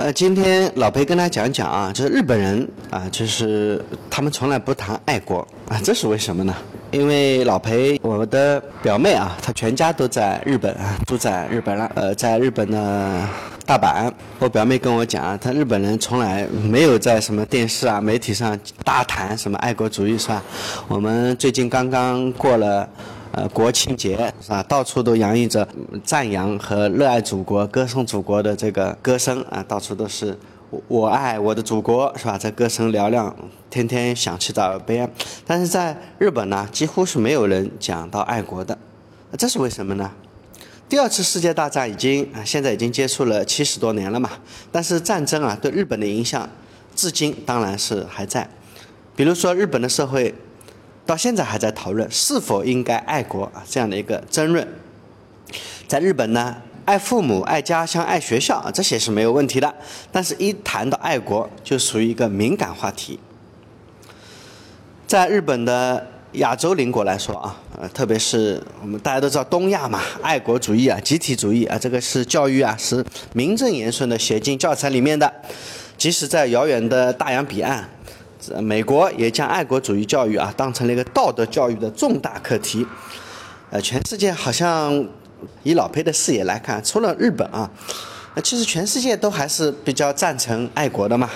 呃，今天老裴跟大家讲讲啊，就是日本人啊，就是他们从来不谈爱国啊，这是为什么呢？因为老裴我的表妹啊，她全家都在日本啊，住在日本了。呃，在日本的大阪，我表妹跟我讲啊，她日本人从来没有在什么电视啊、媒体上大谈什么爱国主义，是吧？我们最近刚刚过了。呃，国庆节是吧？到处都洋溢着赞扬和热爱祖国、歌颂祖国的这个歌声啊，到处都是“我爱我的祖国”是吧？这歌声嘹亮，天天响起在耳边。但是在日本呢，几乎是没有人讲到爱国的，这是为什么呢？第二次世界大战已经啊，现在已经结束了七十多年了嘛。但是战争啊，对日本的影响至今当然是还在。比如说，日本的社会。到现在还在讨论是否应该爱国啊这样的一个争论，在日本呢，爱父母、爱家乡、爱学校这些是没有问题的，但是一谈到爱国就属于一个敏感话题。在日本的亚洲邻国来说啊，呃，特别是我们大家都知道东亚嘛，爱国主义啊、集体主义啊，这个是教育啊是名正言顺的写进教材里面的，即使在遥远的大洋彼岸。美国也将爱国主义教育啊当成了一个道德教育的重大课题，呃，全世界好像以老裴的视野来看，除了日本啊，那其实全世界都还是比较赞成爱国的嘛。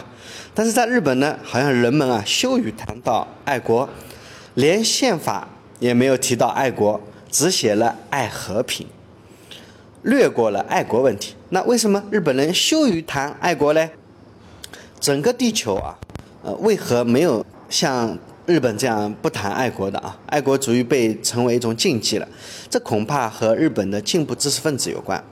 但是在日本呢，好像人们啊羞于谈到爱国，连宪法也没有提到爱国，只写了爱和平，略过了爱国问题。那为什么日本人羞于谈爱国嘞？整个地球啊。呃，为何没有像日本这样不谈爱国的啊？爱国主义被成为一种禁忌了，这恐怕和日本的进步知识分子有关。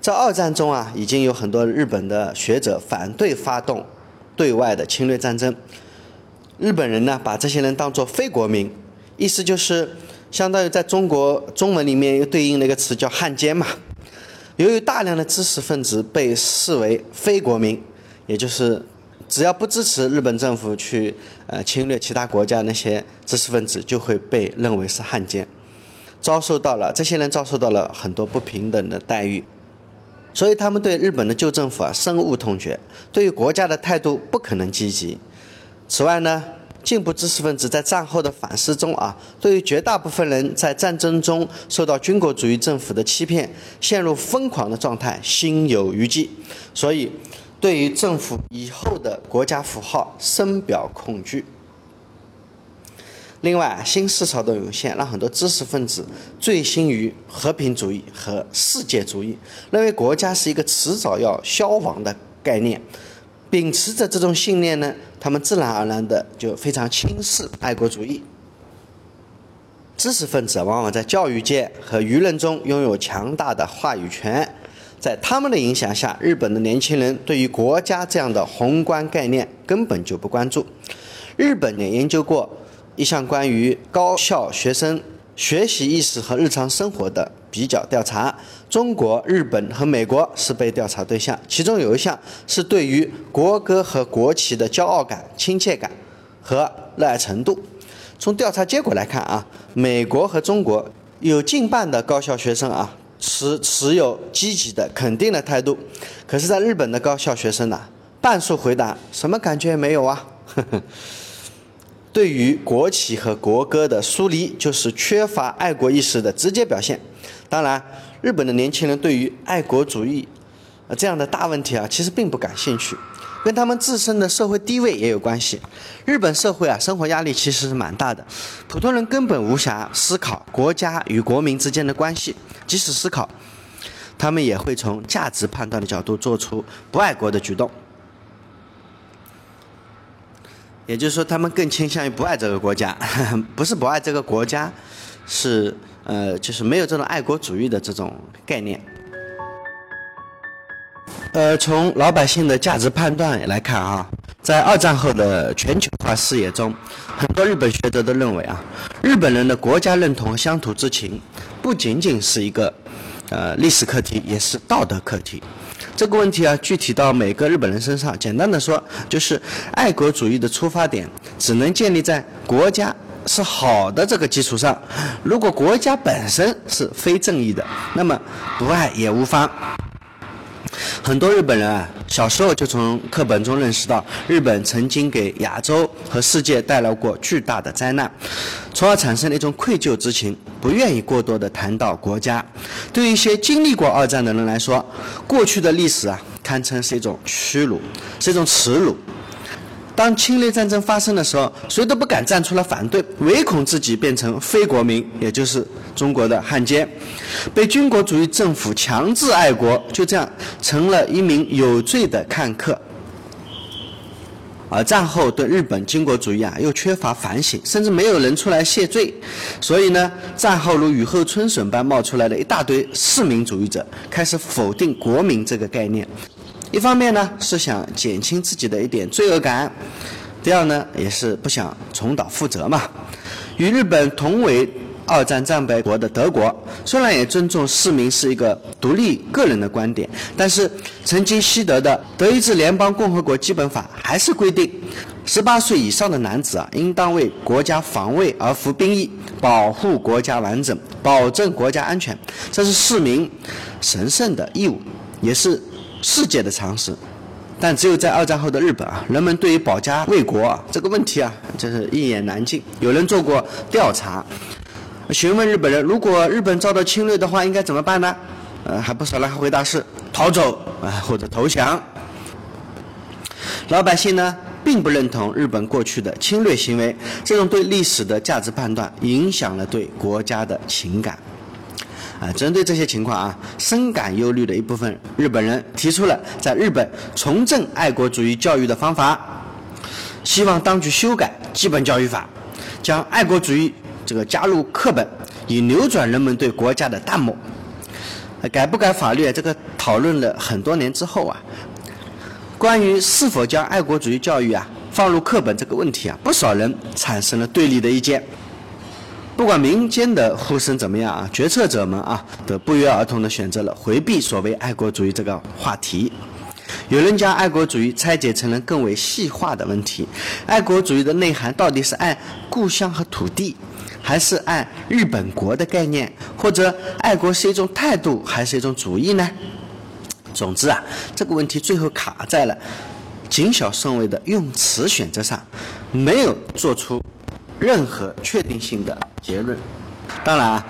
在二战中啊，已经有很多日本的学者反对发动对外的侵略战争。日本人呢，把这些人当作非国民，意思就是相当于在中国中文里面又对应了一个词叫汉奸嘛。由于大量的知识分子被视为非国民，也就是。只要不支持日本政府去呃侵略其他国家，那些知识分子就会被认为是汉奸，遭受到了这些人遭受到了很多不平等的待遇，所以他们对日本的旧政府啊深恶痛绝，对于国家的态度不可能积极。此外呢，进步知识分子在战后的反思中啊，对于绝大部分人在战争中受到军国主义政府的欺骗，陷入疯狂的状态心有余悸，所以。对于政府以后的国家符号深表恐惧。另外，新思潮的涌现让很多知识分子醉心于和平主义和世界主义，认为国家是一个迟早要消亡的概念。秉持着这种信念呢，他们自然而然的就非常轻视爱国主义。知识分子往往在教育界和舆论中拥有强大的话语权。在他们的影响下，日本的年轻人对于国家这样的宏观概念根本就不关注。日本也研究过一项关于高校学生学习意识和日常生活的比较调查，中国、日本和美国是被调查对象，其中有一项是对于国歌和国旗的骄傲感、亲切感和热爱程度。从调查结果来看啊，美国和中国有近半的高校学生啊。持持有积极的肯定的态度，可是，在日本的高校学生呢，半数回答什么感觉也没有啊。对于国企和国歌的疏离，就是缺乏爱国意识的直接表现。当然，日本的年轻人对于爱国主义这样的大问题啊，其实并不感兴趣。跟他们自身的社会地位也有关系。日本社会啊，生活压力其实是蛮大的，普通人根本无暇思考国家与国民之间的关系。即使思考，他们也会从价值判断的角度做出不爱国的举动。也就是说，他们更倾向于不爱这个国家，不是不爱这个国家，是呃，就是没有这种爱国主义的这种概念。呃，从老百姓的价值判断来看啊，在二战后的全球化视野中，很多日本学者都认为啊，日本人的国家认同和乡土之情，不仅仅是一个呃历史课题，也是道德课题。这个问题啊，具体到每个日本人身上，简单的说，就是爱国主义的出发点只能建立在国家是好的这个基础上。如果国家本身是非正义的，那么不爱也无妨。很多日本人啊，小时候就从课本中认识到，日本曾经给亚洲和世界带来过巨大的灾难，从而产生了一种愧疚之情，不愿意过多的谈到国家。对于一些经历过二战的人来说，过去的历史啊，堪称是一种屈辱，是一种耻辱。当侵略战争发生的时候，谁都不敢站出来反对，唯恐自己变成非国民，也就是中国的汉奸，被军国主义政府强制爱国，就这样成了一名有罪的看客。而战后对日本军国主义啊，又缺乏反省，甚至没有人出来谢罪，所以呢，战后如雨后春笋般冒出来的一大堆市民主义者，开始否定国民这个概念。一方面呢是想减轻自己的一点罪恶感，第二呢也是不想重蹈覆辙嘛。与日本同为二战战败国的德国，虽然也尊重市民是一个独立个人的观点，但是曾经西德的《德意志联邦共和国基本法》还是规定，十八岁以上的男子啊，应当为国家防卫而服兵役，保护国家完整，保证国家安全，这是市民神圣的义务，也是。世界的常识，但只有在二战后的日本啊，人们对于保家卫国啊这个问题啊，就是一言难尽。有人做过调查，询问日本人，如果日本遭到侵略的话，应该怎么办呢？呃，还不少人回答是逃走啊，或者投降。老百姓呢，并不认同日本过去的侵略行为，这种对历史的价值判断，影响了对国家的情感。啊，针对这些情况啊，深感忧虑的一部分日本人提出了在日本重振爱国主义教育的方法，希望当局修改基本教育法，将爱国主义这个加入课本，以扭转人们对国家的淡漠。改不改法律？这个讨论了很多年之后啊，关于是否将爱国主义教育啊放入课本这个问题啊，不少人产生了对立的意见。不管民间的呼声怎么样啊，决策者们啊都不约而同地选择了回避所谓爱国主义这个话题。有人将爱国主义拆解成了更为细化的问题：爱国主义的内涵到底是爱故乡和土地，还是爱日本国的概念？或者爱国是一种态度，还是一种主义呢？总之啊，这个问题最后卡在了谨小慎微的用词选择上，没有做出。任何确定性的结论。当然，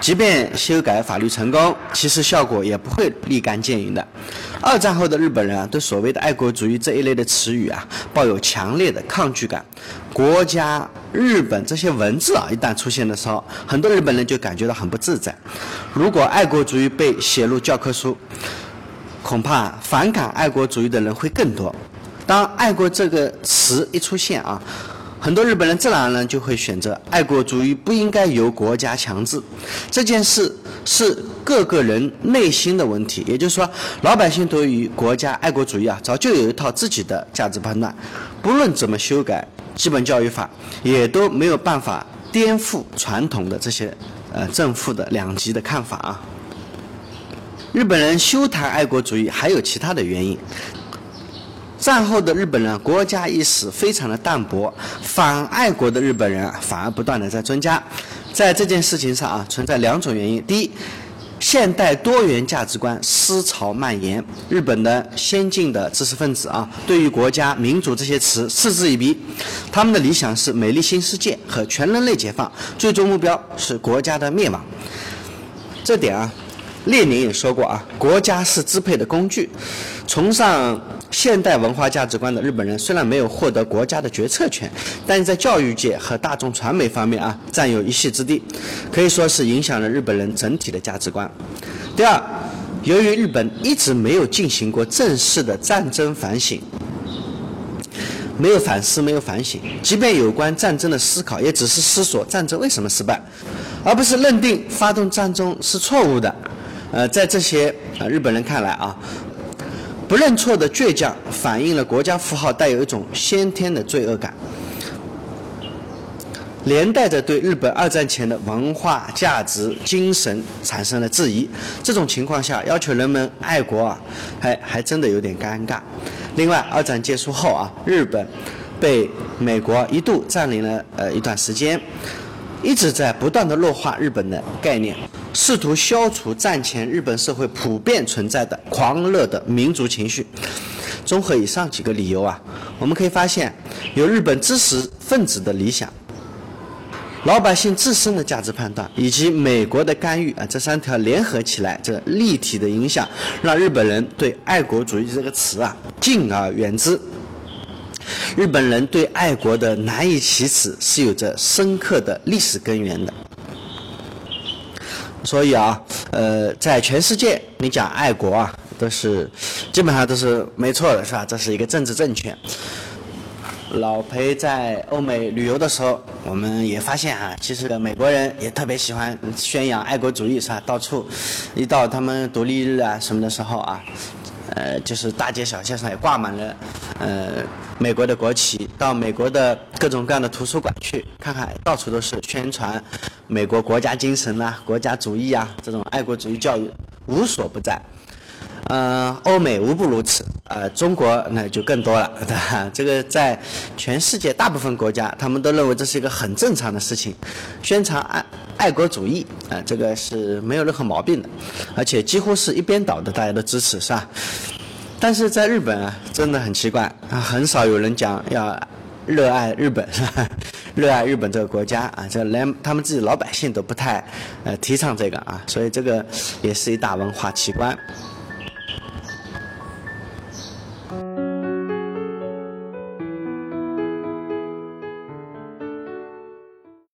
即便修改法律成功，其实效果也不会立竿见影的。二战后的日本人啊，对所谓的爱国主义这一类的词语啊，抱有强烈的抗拒感。国家、日本这些文字啊，一旦出现的时候，很多日本人就感觉到很不自在。如果爱国主义被写入教科书，恐怕反感爱国主义的人会更多。当“爱国”这个词一出现啊。很多日本人自然而然就会选择爱国主义不应该由国家强制，这件事是各个人内心的问题。也就是说，老百姓对于国家爱国主义啊，早就有一套自己的价值判断，不论怎么修改基本教育法，也都没有办法颠覆传统的这些呃正负的两极的看法啊。日本人休谈爱国主义还有其他的原因。战后的日本人国家意识非常的淡薄，反爱国的日本人反而不断的在增加。在这件事情上啊，存在两种原因：第一，现代多元价值观思潮蔓延，日本的先进的知识分子啊，对于国家、民主这些词嗤之以鼻，他们的理想是美丽新世界和全人类解放，最终目标是国家的灭亡。这点啊，列宁也说过啊，国家是支配的工具，崇尚。现代文化价值观的日本人虽然没有获得国家的决策权，但是在教育界和大众传媒方面啊占有一席之地，可以说是影响了日本人整体的价值观。第二，由于日本一直没有进行过正式的战争反省，没有反思，没有反省，即便有关战争的思考，也只是思索战争为什么失败，而不是认定发动战争是错误的。呃，在这些呃日本人看来啊。不认错的倔强，反映了国家符号带有一种先天的罪恶感，连带着对日本二战前的文化价值精神产生了质疑。这种情况下，要求人们爱国啊，还还真的有点尴尬。另外，二战结束后啊，日本被美国一度占领了呃一段时间，一直在不断的弱化日本的概念。试图消除战前日本社会普遍存在的狂热的民族情绪。综合以上几个理由啊，我们可以发现，有日本知识分子的理想。老百姓自身的价值判断以及美国的干预啊，这三条联合起来，这立体的影响，让日本人对爱国主义这个词啊敬而远之。日本人对爱国的难以启齿，是有着深刻的历史根源的。所以啊，呃，在全世界，你讲爱国啊，都是基本上都是没错的，是吧？这是一个政治正确。老裴在欧美旅游的时候，我们也发现啊，其实美国人也特别喜欢宣扬爱国主义，是吧？到处一到他们独立日啊什么的时候啊，呃，就是大街小巷上也挂满了呃美国的国旗。到美国的各种各样的图书馆去看看，到处都是宣传美国国家精神呐、国家主义啊这种爱国主义教育无所不在。嗯，欧美无不如此，呃，中国那就更多了，对吧？这个在全世界大部分国家，他们都认为这是一个很正常的事情，宣传爱爱国主义，啊，这个是没有任何毛病的，而且几乎是一边倒的，大家都支持，是吧？但是在日本啊，真的很奇怪，啊，很少有人讲要热爱日本，是吧？热爱日本这个国家啊，这连他们自己老百姓都不太呃提倡这个啊，所以这个也是一大文化奇观。